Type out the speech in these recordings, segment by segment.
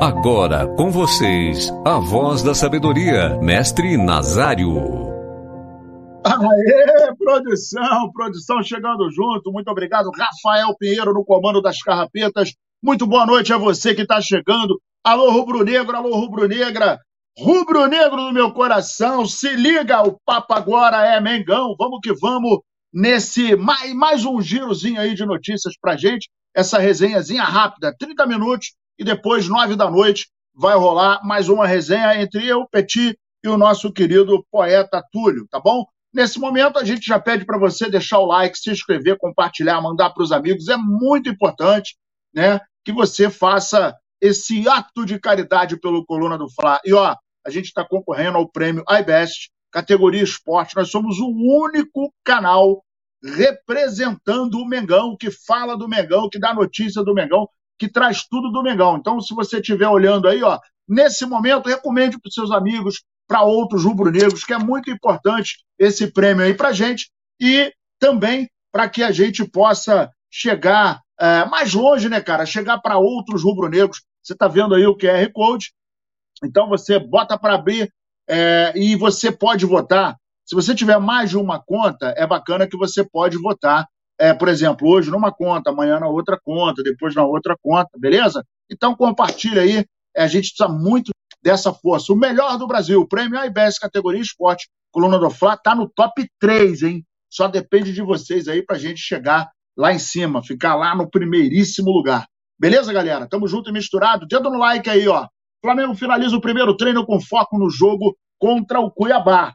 Agora com vocês, a voz da sabedoria, Mestre Nazário. Aê, produção, produção chegando junto. Muito obrigado, Rafael Pinheiro no comando das carrapetas. Muito boa noite a você que está chegando. Alô, rubro-negro, alô, rubro-negra. Rubro-negro no meu coração, se liga, o papo agora é Mengão. Vamos que vamos nesse mais, mais um girozinho aí de notícias pra gente. Essa resenhazinha rápida, 30 minutos e depois, nove da noite, vai rolar mais uma resenha entre eu, Petit e o nosso querido poeta Túlio, tá bom? Nesse momento, a gente já pede para você deixar o like, se inscrever, compartilhar, mandar para os amigos. É muito importante né, que você faça esse ato de caridade pelo Coluna do Fla. E ó, a gente está concorrendo ao prêmio iBest, categoria esporte. Nós somos o único canal representando o Mengão, que fala do Mengão, que dá notícia do Mengão que traz tudo do Mengão. Então, se você estiver olhando aí, ó, nesse momento, recomende para os seus amigos, para outros rubro-negros, que é muito importante esse prêmio aí para gente e também para que a gente possa chegar é, mais longe, né, cara? Chegar para outros rubro-negros. Você está vendo aí o QR Code, então você bota para abrir é, e você pode votar. Se você tiver mais de uma conta, é bacana que você pode votar é, por exemplo, hoje numa conta, amanhã na outra conta, depois na outra conta, beleza? Então compartilha aí, é, a gente precisa muito dessa força. O melhor do Brasil, o prêmio IBS categoria esporte, coluna do Fla, tá no top 3, hein? Só depende de vocês aí pra gente chegar lá em cima, ficar lá no primeiríssimo lugar. Beleza, galera? Tamo junto e misturado. Dedo no like aí, ó. Flamengo finaliza o primeiro treino com foco no jogo contra o Cuiabá.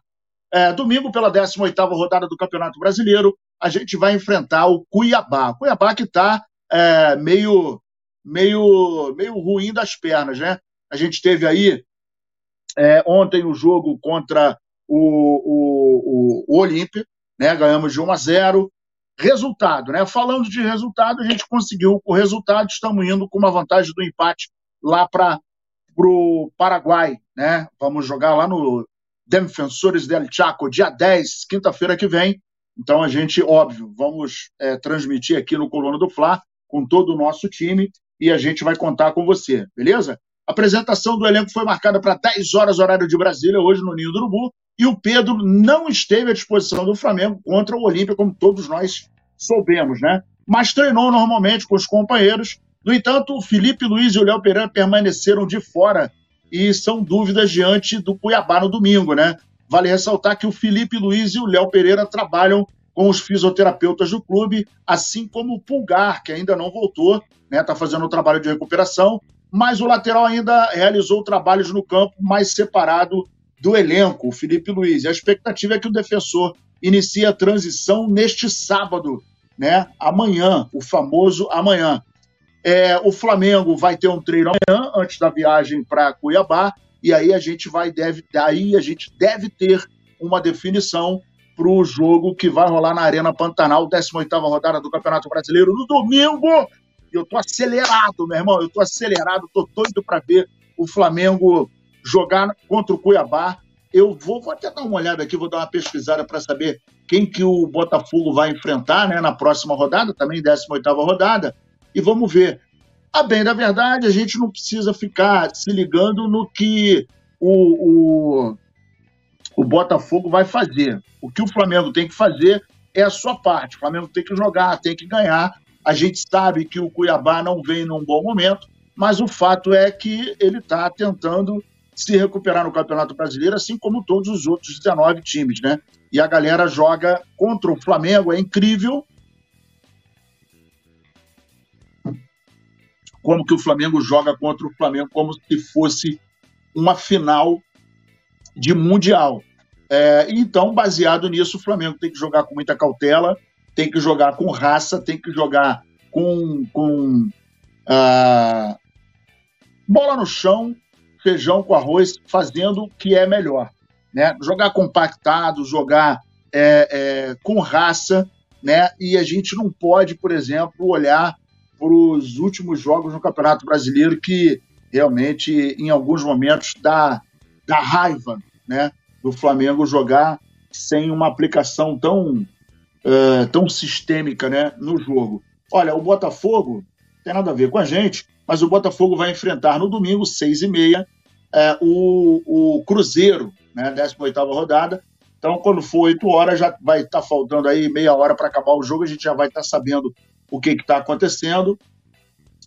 É, domingo, pela 18ª rodada do Campeonato Brasileiro, a gente vai enfrentar o Cuiabá. Cuiabá que está é, meio, meio, meio ruim das pernas, né? A gente teve aí é, ontem o jogo contra o, o, o, o Olímpia, né? Ganhamos de 1 a 0. Resultado, né? Falando de resultado, a gente conseguiu o resultado, estamos indo com uma vantagem do empate lá para o Paraguai, né? Vamos jogar lá no Defensores del Chaco, dia 10, quinta-feira que vem. Então a gente, óbvio, vamos é, transmitir aqui no Coluna do Fla com todo o nosso time e a gente vai contar com você, beleza? A apresentação do elenco foi marcada para 10 horas, horário de Brasília, hoje no Ninho do Urubu, e o Pedro não esteve à disposição do Flamengo contra o Olímpia, como todos nós soubemos, né? Mas treinou normalmente com os companheiros. No entanto, o Felipe Luiz e o Léo Pereira permaneceram de fora e são dúvidas diante do Cuiabá no domingo, né? Vale ressaltar que o Felipe Luiz e o Léo Pereira trabalham com os fisioterapeutas do clube, assim como o Pulgar, que ainda não voltou, né? Está fazendo o trabalho de recuperação, mas o lateral ainda realizou trabalhos no campo mais separado do elenco, o Felipe Luiz. A expectativa é que o defensor inicie a transição neste sábado, né? Amanhã, o famoso amanhã. É, o Flamengo vai ter um treino amanhã, antes da viagem para Cuiabá, e aí a gente vai, deve, daí a gente deve ter uma definição para o jogo que vai rolar na Arena Pantanal, 18ª rodada do Campeonato Brasileiro, no domingo. E eu tô acelerado, meu irmão, eu tô acelerado, tô doido para ver o Flamengo jogar contra o Cuiabá. Eu vou, vou até dar uma olhada aqui, vou dar uma pesquisada para saber quem que o Botafogo vai enfrentar, né, na próxima rodada, também 18ª rodada e vamos ver. A bem da verdade, a gente não precisa ficar se ligando no que o, o, o Botafogo vai fazer. O que o Flamengo tem que fazer é a sua parte. O Flamengo tem que jogar, tem que ganhar. A gente sabe que o Cuiabá não vem num bom momento, mas o fato é que ele está tentando se recuperar no Campeonato Brasileiro, assim como todos os outros 19 times, né? e a galera joga contra o Flamengo, é incrível. Como que o Flamengo joga contra o Flamengo como se fosse uma final de Mundial. É, então, baseado nisso, o Flamengo tem que jogar com muita cautela, tem que jogar com raça, tem que jogar com, com ah, bola no chão, feijão com arroz, fazendo o que é melhor. Né? Jogar compactado, jogar é, é, com raça, né? e a gente não pode, por exemplo, olhar para os últimos jogos no Campeonato Brasileiro que realmente, em alguns momentos, dá, dá raiva né? do Flamengo jogar sem uma aplicação tão, uh, tão sistêmica né? no jogo. Olha, o Botafogo tem nada a ver com a gente, mas o Botafogo vai enfrentar no domingo, seis e meia, é, o, o Cruzeiro, né, 18 rodada. Então, quando for 8 horas, já vai estar tá faltando aí meia hora para acabar o jogo, a gente já vai estar tá sabendo o que está acontecendo.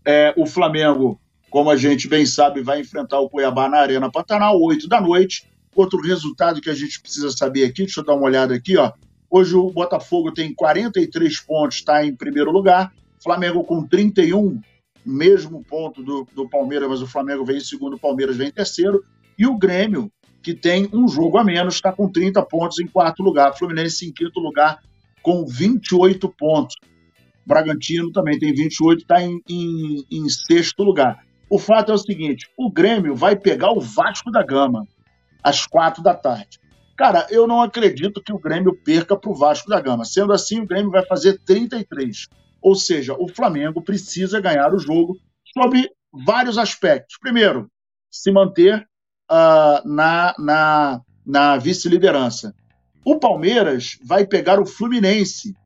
É, o Flamengo, como a gente bem sabe, vai enfrentar o Cuiabá na Arena Pantanal, 8 da noite. Outro resultado que a gente precisa saber aqui, deixa eu dar uma olhada aqui, ó. Hoje o Botafogo tem 43 pontos, está em primeiro lugar. Flamengo com 31, mesmo ponto do, do Palmeiras, mas o Flamengo vem em segundo, o Palmeiras vem em terceiro. E o Grêmio, que tem um jogo a menos, está com 30 pontos em quarto lugar. Fluminense em quinto lugar com 28 pontos. Bragantino também tem 28, está em, em, em sexto lugar. O fato é o seguinte: o Grêmio vai pegar o Vasco da Gama às quatro da tarde. Cara, eu não acredito que o Grêmio perca para o Vasco da Gama. Sendo assim, o Grêmio vai fazer 33. Ou seja, o Flamengo precisa ganhar o jogo sob vários aspectos. Primeiro, se manter uh, na, na, na vice-liderança. O Palmeiras vai pegar o Fluminense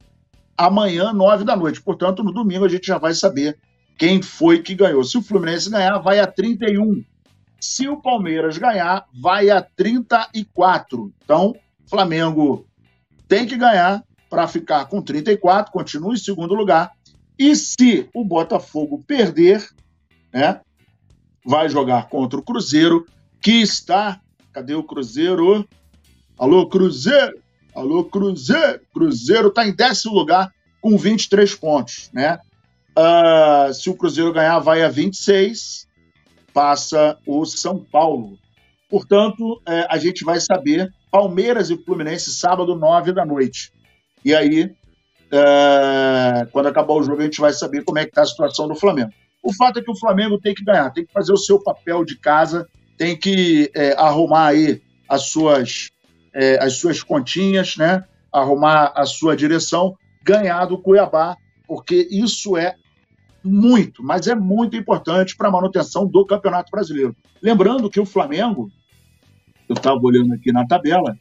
amanhã, nove da noite. Portanto, no domingo a gente já vai saber quem foi que ganhou. Se o Fluminense ganhar, vai a 31. Se o Palmeiras ganhar, vai a 34. Então, Flamengo tem que ganhar para ficar com 34, continua em segundo lugar. E se o Botafogo perder, né, vai jogar contra o Cruzeiro, que está. Cadê o Cruzeiro? Alô, Cruzeiro! Alô, Cruzeiro! Cruzeiro está em décimo lugar com 23 pontos, né? Uh, se o Cruzeiro ganhar, vai a 26 passa o São Paulo. Portanto, é, a gente vai saber Palmeiras e Fluminense sábado, nove da noite. E aí, é, quando acabar o jogo, a gente vai saber como é que está a situação do Flamengo. O fato é que o Flamengo tem que ganhar, tem que fazer o seu papel de casa, tem que é, arrumar aí as suas, é, as suas continhas, né? arrumar a sua direção, ganhar do Cuiabá, porque isso é muito, mas é muito importante para a manutenção do Campeonato Brasileiro. Lembrando que o Flamengo, eu estava olhando aqui na tabela,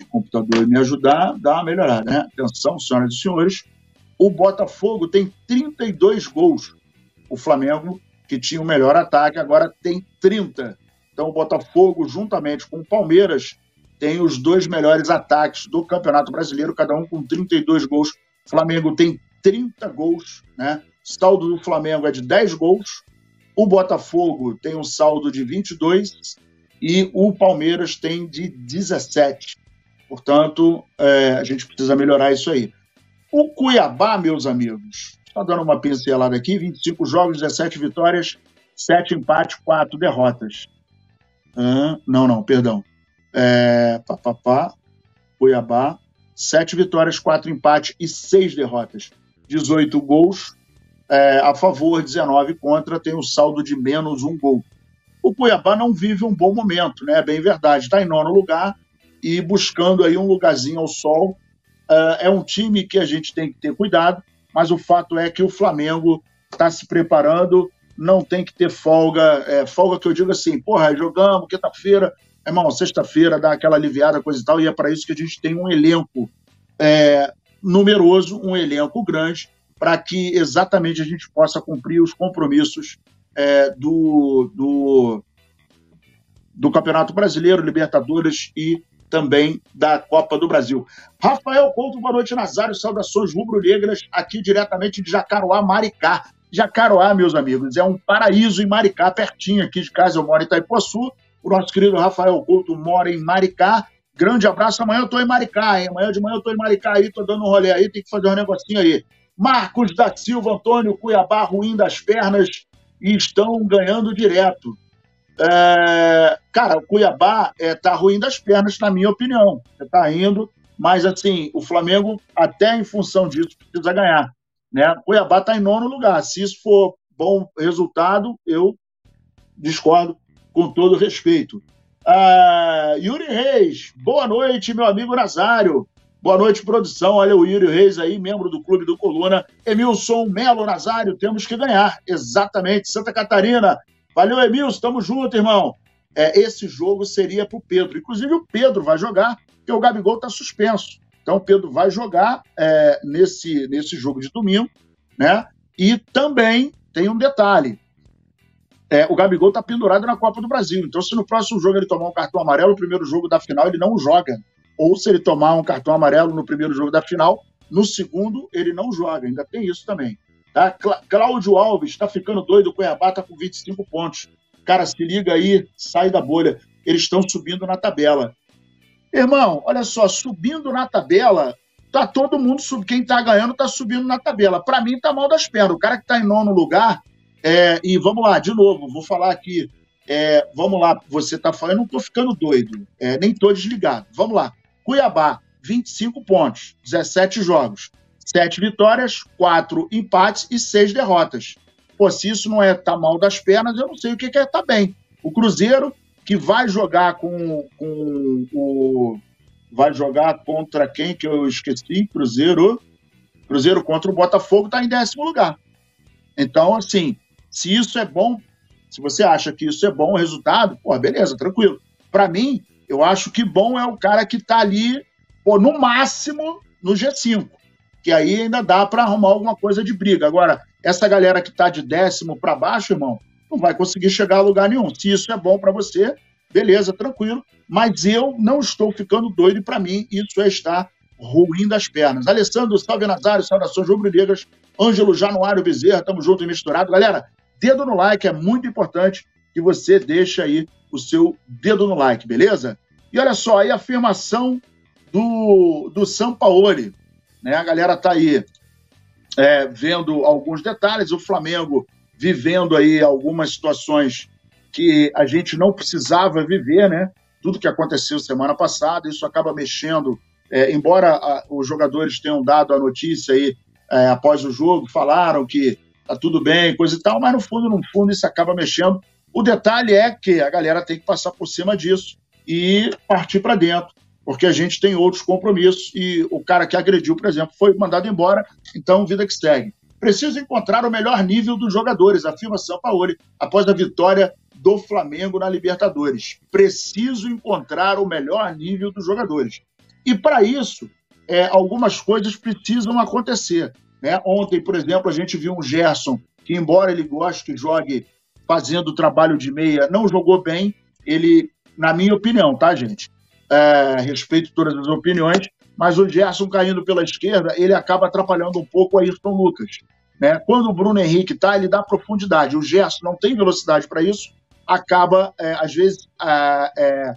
o computador me ajudar, dá uma melhorada, né? Atenção, senhoras e senhores, o Botafogo tem 32 gols. O Flamengo, que tinha o melhor ataque, agora tem 30. Então o Botafogo, juntamente com o Palmeiras, tem os dois melhores ataques do Campeonato Brasileiro, cada um com 32 gols. O Flamengo tem 30 gols, né? saldo do Flamengo é de 10 gols, o Botafogo tem um saldo de 22 e o Palmeiras tem de 17. Portanto, é, a gente precisa melhorar isso aí. O Cuiabá, meus amigos, está dando uma pincelada aqui: 25 jogos, 17 vitórias, 7 empates, 4 derrotas. Ah, não, não, perdão. É, pá, pá, pá, Cuiabá, 7 vitórias, 4 empates e 6 derrotas. 18 gols, é, a favor, 19 contra, tem um saldo de menos um gol. O Cuiabá não vive um bom momento, né? É bem verdade. Está em nono lugar e buscando aí um lugarzinho ao sol. É, é um time que a gente tem que ter cuidado, mas o fato é que o Flamengo está se preparando, não tem que ter folga. É, folga que eu digo assim, porra, jogamos quinta-feira, irmão, sexta-feira dá aquela aliviada, coisa e tal, e é para isso que a gente tem um elenco é, numeroso, um elenco grande, para que exatamente a gente possa cumprir os compromissos é, do, do, do Campeonato Brasileiro, Libertadores e também da Copa do Brasil. Rafael Couto, boa noite, Nazário. Saudações rubro-negras, aqui diretamente de Jacaroá, Maricá. Jacaroá, meus amigos, é um paraíso em Maricá, pertinho aqui de casa. Eu moro em Itaipuaçu. O nosso querido Rafael Couto mora em Maricá. Grande abraço. Amanhã eu tô em Maricá, hein? Amanhã de manhã eu tô em Maricá aí, tô dando um rolê aí, tem que fazer um negocinho aí. Marcos da Silva, Antônio Cuiabá, ruim das pernas e estão ganhando direto. É, cara, o Cuiabá é, tá ruim das pernas, na minha opinião. Tá indo, mas assim, o Flamengo, até em função disso, precisa ganhar. Né? Cuiabá tá em nono lugar. Se isso for bom resultado, eu discordo com todo respeito. Ah, Yuri Reis, boa noite, meu amigo Nazário. Boa noite, produção. Olha o Yuri Reis aí, membro do Clube do Coluna. Emilson Melo Nazário, temos que ganhar. Exatamente, Santa Catarina. Valeu, Emilson, tamo junto, irmão. É, esse jogo seria para o Pedro. Inclusive, o Pedro vai jogar, porque o Gabigol está suspenso. Então, o Pedro vai jogar é, nesse, nesse jogo de domingo, né? E também tem um detalhe: é, o Gabigol está pendurado na Copa do Brasil. Então, se no próximo jogo ele tomar um cartão amarelo, o primeiro jogo da final ele não joga. Ou se ele tomar um cartão amarelo no primeiro jogo da final, no segundo ele não joga. Ainda tem isso também. Tá? Cláudio Alves está ficando doido, o Cuiabá está com 25 pontos. Cara, se liga aí, sai da bolha. Eles estão subindo na tabela. Irmão, olha só, subindo na tabela, tá todo mundo subindo. Quem tá ganhando tá subindo na tabela. Para mim tá mal das pernas. O cara que tá em nono lugar é, e vamos lá, de novo, vou falar aqui. É, vamos lá, você está falando, eu não estou ficando doido, é, nem estou desligado. Vamos lá. Cuiabá, 25 pontos, 17 jogos, 7 vitórias, 4 empates e 6 derrotas. Pô, se isso não é tá mal das pernas, eu não sei o que, que é tá bem. O Cruzeiro, que vai jogar com, com o. Vai jogar contra quem que eu esqueci? Cruzeiro. Cruzeiro contra o Botafogo está em décimo lugar. Então, assim, se isso é bom, se você acha que isso é bom o resultado, pô, beleza, tranquilo. Para mim, eu acho que bom é o cara que está ali, pô, no máximo no G5, que aí ainda dá para arrumar alguma coisa de briga. Agora, essa galera que está de décimo para baixo, irmão, não vai conseguir chegar a lugar nenhum. Se isso é bom para você, beleza, tranquilo. Mas eu não estou ficando doido e para mim isso é estar ruim das pernas. Alessandro, salve Nazário, saudações rubro-negras. Ângelo Januário Bezerra, tamo junto e misturado. Galera, dedo no like, é muito importante que você deixe aí o seu dedo no like, beleza? E olha só, aí a afirmação do, do Sampaoli, né? A galera tá aí é, vendo alguns detalhes, o Flamengo vivendo aí algumas situações que a gente não precisava viver, né? Tudo que aconteceu semana passada, isso acaba mexendo, é, embora a, os jogadores tenham dado a notícia aí é, após o jogo, falaram que tá tudo bem, coisa e tal, mas no fundo, no fundo, isso acaba mexendo. O detalhe é que a galera tem que passar por cima disso e partir para dentro, porque a gente tem outros compromissos e o cara que agrediu, por exemplo, foi mandado embora, então vida que segue. Preciso encontrar o melhor nível dos jogadores, afirma Sampaoli, após a vitória do Flamengo na Libertadores. Preciso encontrar o melhor nível dos jogadores. E para isso, é, algumas coisas precisam acontecer. Né? Ontem, por exemplo, a gente viu um Gerson que, embora ele goste que jogue fazendo o trabalho de meia, não jogou bem. Ele, na minha opinião, tá, gente? É, respeito todas as opiniões, mas o Gerson caindo pela esquerda, ele acaba atrapalhando um pouco o Ayrton Lucas. Né? Quando o Bruno Henrique tá, ele dá profundidade. O Gerson não tem velocidade para isso, acaba, é, às vezes, é, é,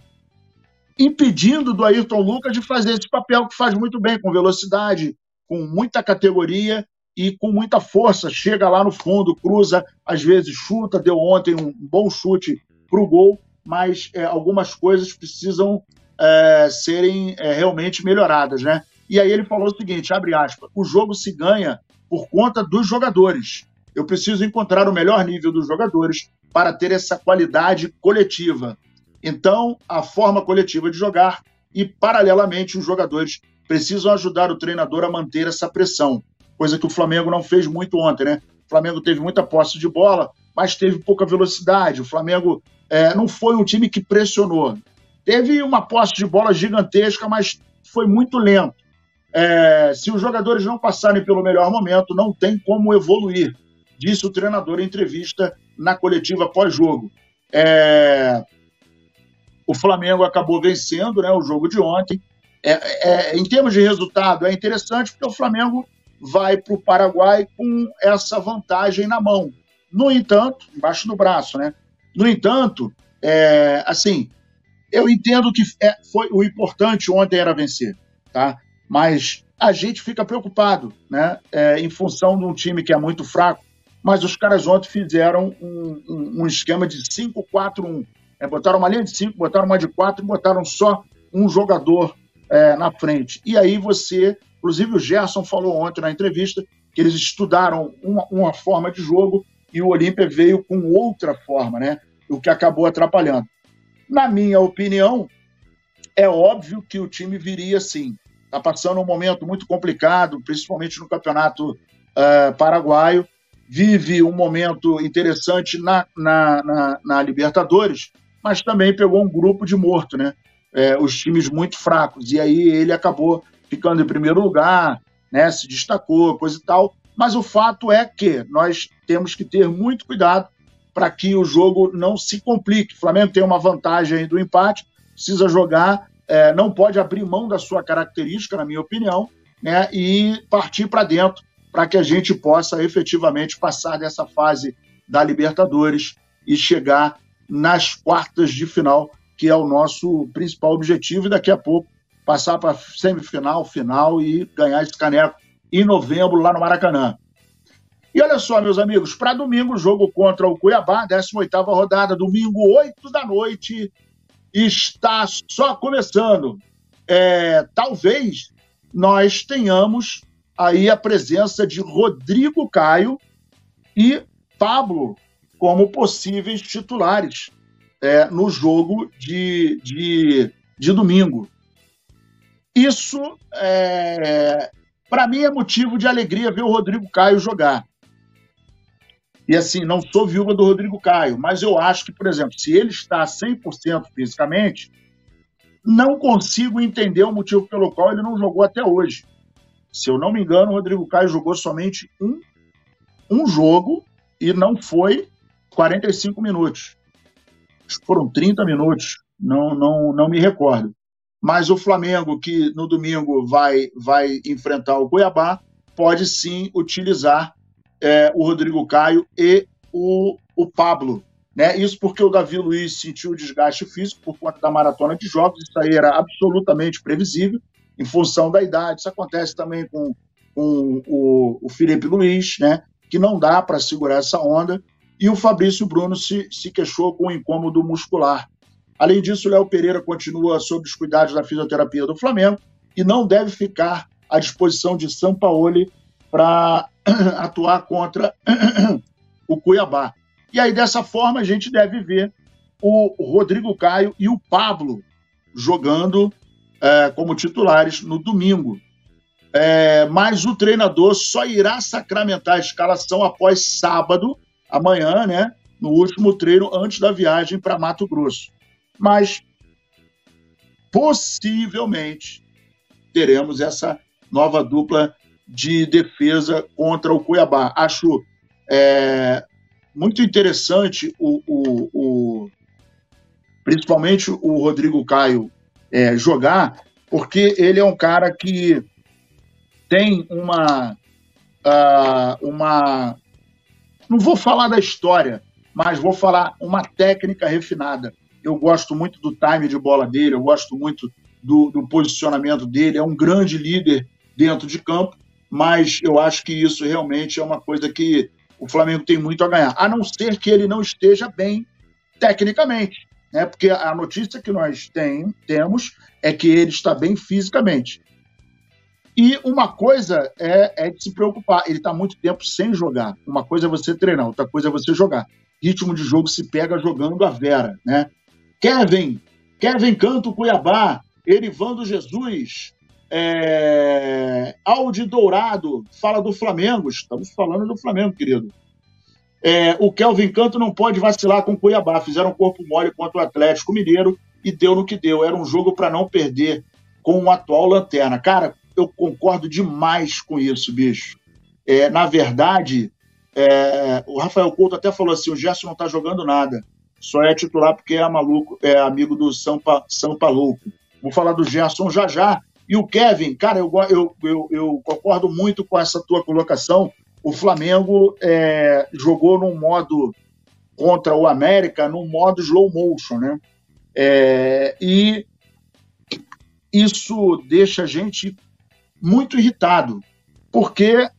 impedindo do Ayrton Lucas de fazer esse papel que faz muito bem, com velocidade, com muita categoria e com muita força. Chega lá no fundo, cruza, às vezes chuta. Deu ontem um bom chute para o gol, mas é, algumas coisas precisam é, serem é, realmente melhoradas, né? E aí ele falou o seguinte, abre aspas, o jogo se ganha por conta dos jogadores. Eu preciso encontrar o melhor nível dos jogadores para ter essa qualidade coletiva. Então, a forma coletiva de jogar e, paralelamente, os jogadores precisam ajudar o treinador a manter essa pressão, coisa que o Flamengo não fez muito ontem, né? O Flamengo teve muita posse de bola, mas teve pouca velocidade. O Flamengo é, não foi um time que pressionou. Teve uma posse de bola gigantesca, mas foi muito lento. É, se os jogadores não passarem pelo melhor momento, não tem como evoluir, disse o treinador em entrevista na coletiva pós-jogo. É, o Flamengo acabou vencendo né, o jogo de ontem, é, é, em termos de resultado, é interessante porque o Flamengo vai para o Paraguai com essa vantagem na mão. No entanto, embaixo do braço, né? No entanto, é, assim, eu entendo que é, foi o importante ontem era vencer, tá? Mas a gente fica preocupado, né? É, em função de um time que é muito fraco. Mas os caras ontem fizeram um, um, um esquema de 5-4-1. É, botaram uma linha de 5, botaram uma de 4 e botaram só um jogador é, na frente. E aí você, inclusive o Gerson falou ontem na entrevista que eles estudaram uma, uma forma de jogo e o Olímpia veio com outra forma, né? O que acabou atrapalhando. Na minha opinião, é óbvio que o time viria assim. Está passando um momento muito complicado, principalmente no campeonato uh, paraguaio. Vive um momento interessante na, na, na, na, Libertadores, mas também pegou um grupo de morto, né? É, os times muito fracos. E aí ele acabou ficando em primeiro lugar, né? Se destacou, coisa e tal. Mas o fato é que nós temos que ter muito cuidado para que o jogo não se complique. O Flamengo tem uma vantagem do empate, precisa jogar, é, não pode abrir mão da sua característica, na minha opinião, né, e partir para dentro para que a gente possa efetivamente passar dessa fase da Libertadores e chegar nas quartas de final, que é o nosso principal objetivo, e daqui a pouco passar para semifinal, final e ganhar esse caneco em novembro lá no Maracanã. E olha só, meus amigos, para domingo, jogo contra o Cuiabá, 18ª rodada, domingo, 8 da noite, está só começando. É, talvez nós tenhamos aí a presença de Rodrigo Caio e Pablo como possíveis titulares é, no jogo de, de, de domingo. Isso, é, para mim, é motivo de alegria ver o Rodrigo Caio jogar. E assim, não sou viúva do Rodrigo Caio, mas eu acho que, por exemplo, se ele está 100% fisicamente, não consigo entender o motivo pelo qual ele não jogou até hoje. Se eu não me engano, o Rodrigo Caio jogou somente um, um jogo e não foi 45 minutos. Foram 30 minutos, não, não, não me recordo. Mas o Flamengo, que no domingo vai, vai enfrentar o Cuiabá, pode sim utilizar é, o Rodrigo Caio e o, o Pablo. Né? Isso porque o Davi Luiz sentiu desgaste físico por conta da maratona de jogos, isso aí era absolutamente previsível, em função da idade. Isso acontece também com, com o, o Felipe Luiz, né? que não dá para segurar essa onda, e o Fabrício Bruno se, se queixou com incômodo muscular. Além disso, Léo Pereira continua sob os cuidados da fisioterapia do Flamengo e não deve ficar à disposição de Sampaoli para atuar contra o Cuiabá. E aí, dessa forma, a gente deve ver o Rodrigo Caio e o Pablo jogando é, como titulares no domingo. É, mas o treinador só irá sacramentar a escalação após sábado, amanhã, né? No último treino antes da viagem para Mato Grosso. Mas possivelmente teremos essa nova dupla de defesa contra o Cuiabá. Acho é, muito interessante o, o, o, principalmente o Rodrigo Caio é, jogar, porque ele é um cara que tem uma uh, uma não vou falar da história, mas vou falar uma técnica refinada. Eu gosto muito do time de bola dele, eu gosto muito do, do posicionamento dele. É um grande líder dentro de campo mas eu acho que isso realmente é uma coisa que o Flamengo tem muito a ganhar, a não ser que ele não esteja bem tecnicamente, né? Porque a notícia que nós tem, temos é que ele está bem fisicamente. E uma coisa é, é de se preocupar, ele está muito tempo sem jogar. Uma coisa é você treinar, outra coisa é você jogar. Ritmo de jogo se pega jogando a Vera, né? Kevin, Kevin Canto Cuiabá, Erivando Jesus, é... Audi Dourado fala do Flamengo. Estamos falando do Flamengo, querido. É... O Kelvin Canto não pode vacilar com o Cuiabá. Fizeram corpo mole contra o Atlético Mineiro e deu no que deu. Era um jogo para não perder com o atual lanterna. Cara, eu concordo demais com isso, bicho. É, na verdade, é, o Rafael Couto até falou assim: o Gerson não está jogando nada. Só é titular porque é maluco, é amigo do Sampa, Sampa Louco. Vou falar do Gerson já já, e o Kevin, cara, eu, eu, eu, eu concordo muito com essa tua colocação. O Flamengo é, jogou num modo contra o América, num modo slow motion, né? É, e isso deixa a gente muito irritado, porque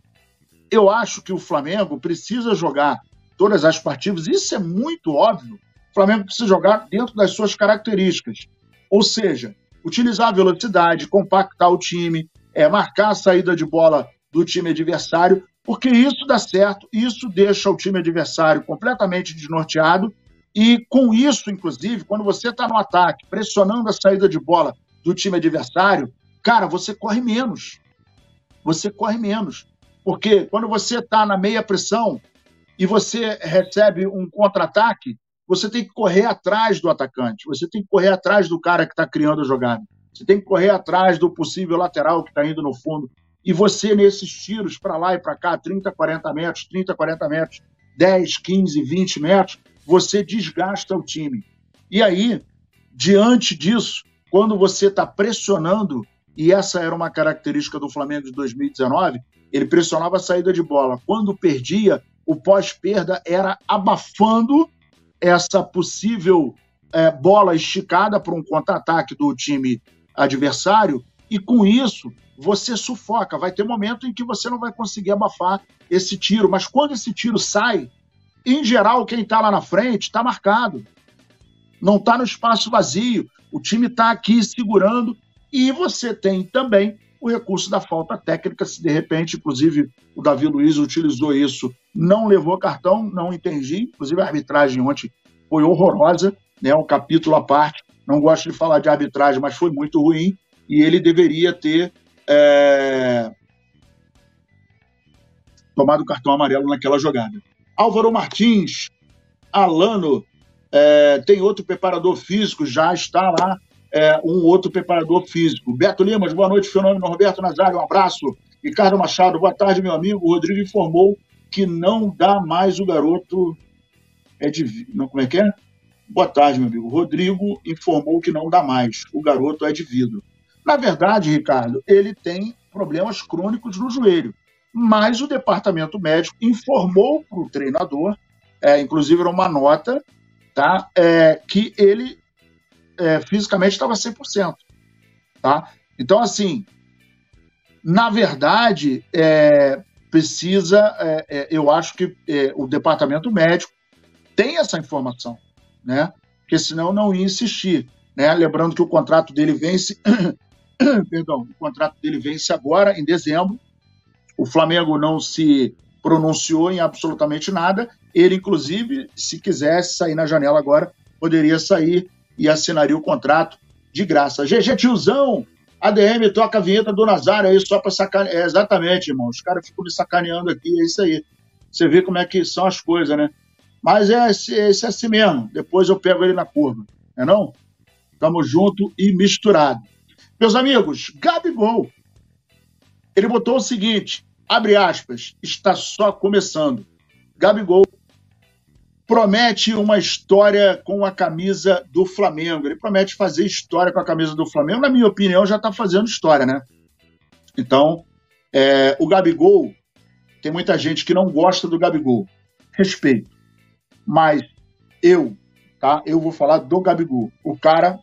eu acho que o Flamengo precisa jogar todas as partidas, isso é muito óbvio. O Flamengo precisa jogar dentro das suas características, ou seja, utilizar a velocidade, compactar o time, é, marcar a saída de bola do time adversário, porque isso dá certo, isso deixa o time adversário completamente desnorteado. E com isso, inclusive, quando você está no ataque, pressionando a saída de bola do time adversário, cara, você corre menos. Você corre menos. Porque quando você está na meia pressão e você recebe um contra-ataque, você tem que correr atrás do atacante, você tem que correr atrás do cara que está criando a jogada, você tem que correr atrás do possível lateral que está indo no fundo. E você, nesses tiros para lá e para cá, 30, 40 metros, 30, 40 metros, 10, 15, 20 metros, você desgasta o time. E aí, diante disso, quando você está pressionando, e essa era uma característica do Flamengo de 2019, ele pressionava a saída de bola. Quando perdia, o pós-perda era abafando essa possível é, bola esticada para um contra-ataque do time adversário, e com isso você sufoca. Vai ter momento em que você não vai conseguir abafar esse tiro, mas quando esse tiro sai, em geral, quem está lá na frente está marcado. Não está no espaço vazio. O time está aqui segurando. E você tem também o recurso da falta técnica, se de repente, inclusive, o Davi Luiz utilizou isso, não levou cartão, não entendi. Inclusive, a arbitragem ontem foi horrorosa, né? um capítulo à parte. Não gosto de falar de arbitragem, mas foi muito ruim. E ele deveria ter é... tomado o cartão amarelo naquela jogada. Álvaro Martins, Alano, é, tem outro preparador físico, já está lá é, um outro preparador físico. Beto Limas, boa noite, fenômeno Roberto Nazário, um abraço. Ricardo Machado, boa tarde, meu amigo. O Rodrigo informou que não dá mais o garoto. É de. Não, como é que é? Boa tarde, meu amigo. O Rodrigo informou que não dá mais. O garoto é de vidro. Na verdade, Ricardo, ele tem problemas crônicos no joelho. Mas o departamento médico informou para o treinador, é, inclusive era uma nota, tá, é, que ele é, fisicamente estava 100%. Tá? Então, assim, na verdade, é, precisa, é, é, eu acho que é, o departamento médico tem essa informação, né? Porque senão não ia insistir. Né? Lembrando que o contrato dele vence, perdão, o contrato dele vence agora, em dezembro. O Flamengo não se pronunciou em absolutamente nada. Ele, inclusive, se quisesse sair na janela agora, poderia sair e assinaria o contrato de graça. GG Tiozão, ADM toca a vinheta do Nazário aí só para sacanear. É, exatamente, irmão. Os caras ficam me sacaneando aqui, é isso aí. Você vê como é que são as coisas, né? Mas é, é, é assim mesmo. Depois eu pego ele na curva, é não? Tamo junto e misturado. Meus amigos, Gabigol, ele botou o seguinte, abre aspas, está só começando. Gabigol promete uma história com a camisa do Flamengo. Ele promete fazer história com a camisa do Flamengo. Na minha opinião, já está fazendo história, né? Então, é, o Gabigol, tem muita gente que não gosta do Gabigol. Respeito. Mas eu, tá? Eu vou falar do Gabigol. O cara,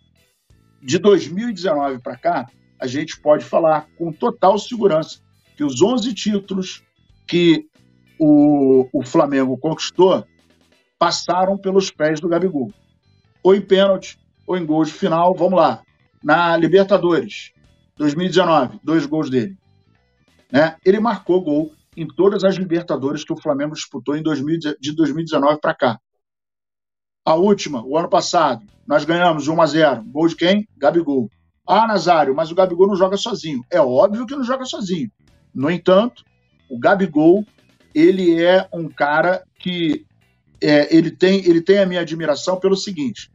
de 2019 para cá, a gente pode falar com total segurança que os 11 títulos que o, o Flamengo conquistou passaram pelos pés do Gabigol. Ou em pênalti, ou em gol de final. Vamos lá. Na Libertadores, 2019, dois gols dele. Né? Ele marcou gol em todas as Libertadores que o Flamengo disputou em 2000, de 2019 para cá. A última, o ano passado, nós ganhamos 1 a 0 Gol de quem? Gabigol. Ah, Nazário, mas o Gabigol não joga sozinho. É óbvio que não joga sozinho. No entanto, o Gabigol, ele é um cara que é, ele, tem, ele tem a minha admiração pelo seguinte: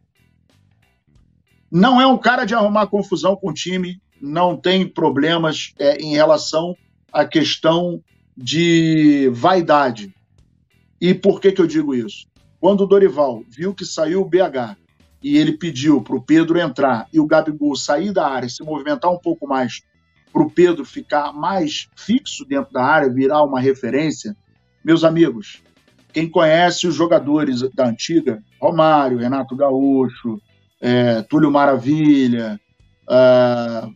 não é um cara de arrumar confusão com o time, não tem problemas é, em relação à questão de vaidade. E por que, que eu digo isso? Quando o Dorival viu que saiu o BH e ele pediu para o Pedro entrar e o Gabigol sair da área, se movimentar um pouco mais, para o Pedro ficar mais fixo dentro da área, virar uma referência, meus amigos, quem conhece os jogadores da antiga, Romário, Renato Gaúcho, é, Túlio Maravilha. Uh...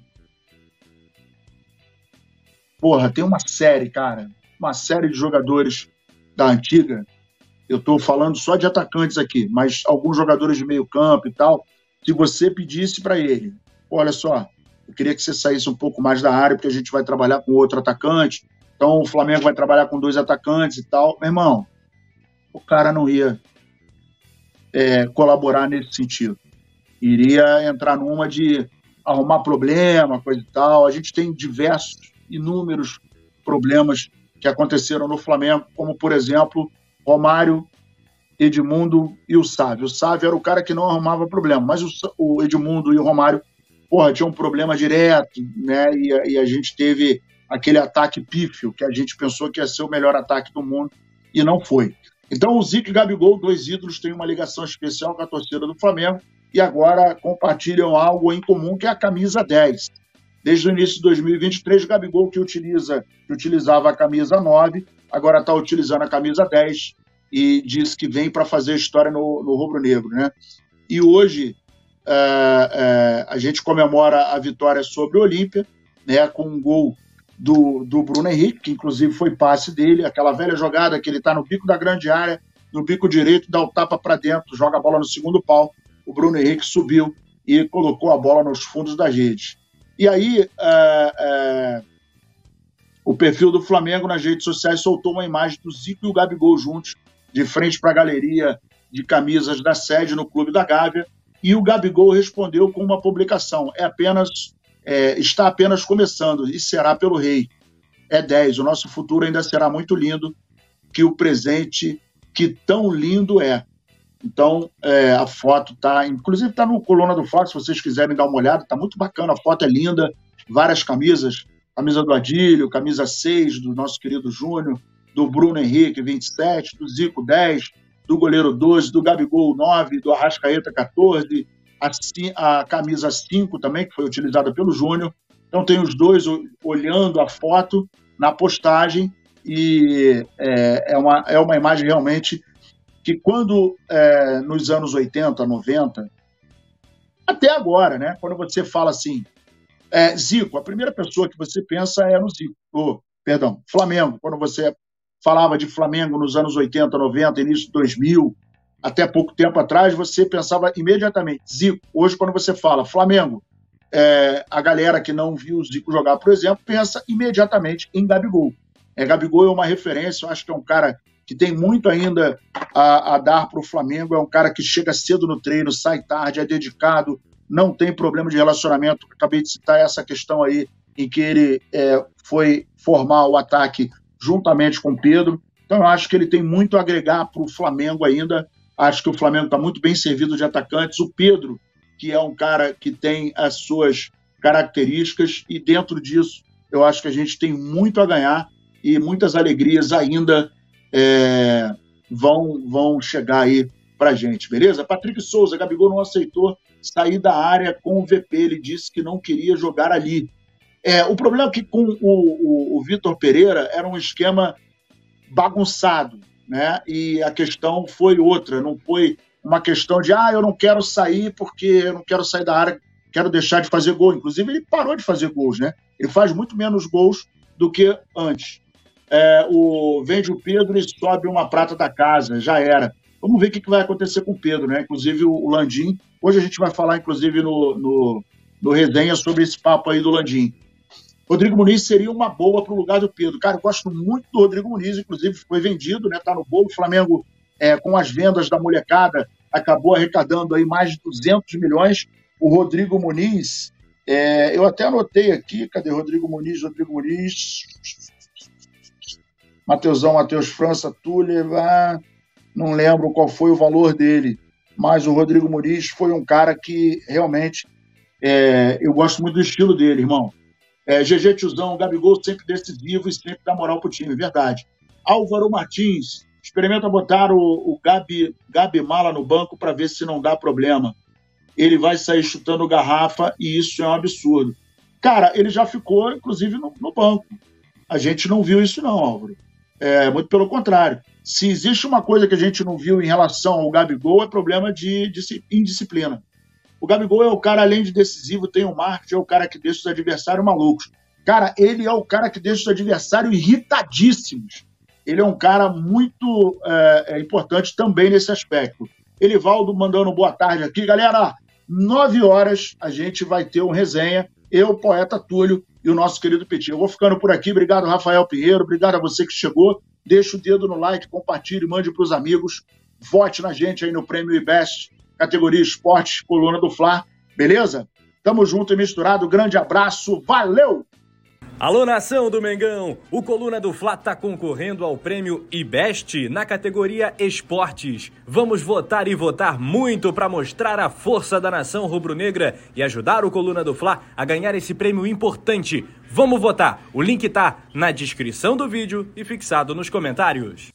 Porra, tem uma série, cara. Uma série de jogadores da antiga. Eu estou falando só de atacantes aqui, mas alguns jogadores de meio campo e tal. Se você pedisse para ele, olha só, eu queria que você saísse um pouco mais da área, porque a gente vai trabalhar com outro atacante. Então o Flamengo vai trabalhar com dois atacantes e tal. Meu irmão, o cara não ia é, colaborar nesse sentido. Iria entrar numa de arrumar problema, coisa e tal. A gente tem diversos, inúmeros problemas que aconteceram no Flamengo, como, por exemplo, Romário, Edmundo e o Sávio. O Sávio era o cara que não arrumava problema, mas o, Edmundo e o Romário, porra, tinham um problema direto, né? E, e a gente teve aquele ataque pífio que a gente pensou que ia ser o melhor ataque do mundo e não foi. Então, o Zico e Gabigol, dois ídolos, têm uma ligação especial com a torcida do Flamengo e agora compartilham algo em comum, que é a camisa 10. Desde o início de 2023, o Gabigol, que, utiliza, que utilizava a camisa 9, agora está utilizando a camisa 10 e diz que vem para fazer história no, no rubro-negro. Né? E hoje é, é, a gente comemora a vitória sobre o Olímpia, né, com um gol do, do Bruno Henrique, que inclusive foi passe dele, aquela velha jogada que ele está no bico da grande área, no bico direito, dá o tapa para dentro, joga a bola no segundo pau. O Bruno Henrique subiu e colocou a bola nos fundos da rede. E aí, é, é, o perfil do Flamengo nas redes sociais soltou uma imagem do Zico e o Gabigol juntos, de frente para a galeria de camisas da sede no Clube da Gávea, e o Gabigol respondeu com uma publicação: é apenas é, está apenas começando e será pelo rei. É 10. O nosso futuro ainda será muito lindo que o presente que tão lindo é. Então, é, a foto tá, inclusive está no coluna do Fox, se vocês quiserem dar uma olhada, tá muito bacana, a foto é linda, várias camisas, camisa do Adílio, camisa 6 do nosso querido Júnior, do Bruno Henrique, 27, do Zico, 10, do goleiro 12, do Gabigol, 9, do Arrascaeta, 14, a, a camisa 5 também, que foi utilizada pelo Júnior. Então tem os dois olhando a foto na postagem e é, é, uma, é uma imagem realmente que quando é, nos anos 80, 90, até agora, né, quando você fala assim, é, Zico, a primeira pessoa que você pensa é no Zico, oh, perdão, Flamengo, quando você falava de Flamengo nos anos 80, 90, início de 2000, até pouco tempo atrás, você pensava imediatamente Zico. Hoje, quando você fala Flamengo, é, a galera que não viu o Zico jogar, por exemplo, pensa imediatamente em Gabigol. É, Gabigol é uma referência, eu acho que é um cara que tem muito ainda a, a dar para o Flamengo, é um cara que chega cedo no treino, sai tarde, é dedicado, não tem problema de relacionamento. Acabei de citar essa questão aí, em que ele é, foi formar o ataque juntamente com o Pedro. Então, eu acho que ele tem muito a agregar para o Flamengo ainda Acho que o Flamengo está muito bem servido de atacantes. O Pedro, que é um cara que tem as suas características, e dentro disso, eu acho que a gente tem muito a ganhar e muitas alegrias ainda é, vão, vão chegar aí para gente, beleza? Patrick Souza, Gabigol não aceitou sair da área com o VP, ele disse que não queria jogar ali. É, o problema é que com o, o, o Vitor Pereira era um esquema bagunçado, né? E a questão foi outra, não foi uma questão de ah, eu não quero sair porque eu não quero sair da área, quero deixar de fazer gol. Inclusive, ele parou de fazer gols, né? Ele faz muito menos gols do que antes. É, o vende o Pedro e sobe uma prata da casa, já era. Vamos ver o que vai acontecer com o Pedro, né? Inclusive o Landim. Hoje a gente vai falar, inclusive, no, no, no resenha sobre esse papo aí do Landim. Rodrigo Muniz seria uma boa para o lugar do Pedro. Cara, eu gosto muito do Rodrigo Muniz, inclusive foi vendido, né? Tá no bolo. O Flamengo, é, com as vendas da molecada, acabou arrecadando aí mais de 200 milhões. O Rodrigo Muniz, é, eu até anotei aqui, cadê Rodrigo Muniz? Rodrigo Muniz. Mateusão, Matheus França, Túlio, ah, não lembro qual foi o valor dele, mas o Rodrigo Muniz foi um cara que realmente é, eu gosto muito do estilo dele, irmão. É, GG Tiozão, Gabigol sempre decisivo e sempre dá moral pro time, verdade. Álvaro Martins, experimenta botar o, o Gabi, Gabi Mala no banco para ver se não dá problema. Ele vai sair chutando garrafa e isso é um absurdo. Cara, ele já ficou, inclusive, no, no banco. A gente não viu isso, não, Álvaro. É, muito pelo contrário. Se existe uma coisa que a gente não viu em relação ao Gabigol, é problema de, de indisciplina. O Gabigol é o cara, além de decisivo, tem o marketing, é o cara que deixa os adversários malucos. Cara, ele é o cara que deixa os adversários irritadíssimos. Ele é um cara muito é, é importante também nesse aspecto. Elivaldo mandando boa tarde aqui. Galera, nove horas a gente vai ter um resenha. Eu, poeta Túlio e o nosso querido Petit. Eu vou ficando por aqui. Obrigado, Rafael Pinheiro. Obrigado a você que chegou. Deixa o dedo no like, compartilhe, mande para os amigos. Vote na gente aí no Prêmio IBEST, categoria Esportes, coluna do Fla. Beleza? Tamo junto e misturado. Grande abraço. Valeu! Alô, nação do Mengão! O Coluna do Fla está concorrendo ao prêmio IBEST na categoria Esportes. Vamos votar e votar muito para mostrar a força da nação rubro-negra e ajudar o Coluna do Fla a ganhar esse prêmio importante. Vamos votar! O link tá na descrição do vídeo e fixado nos comentários.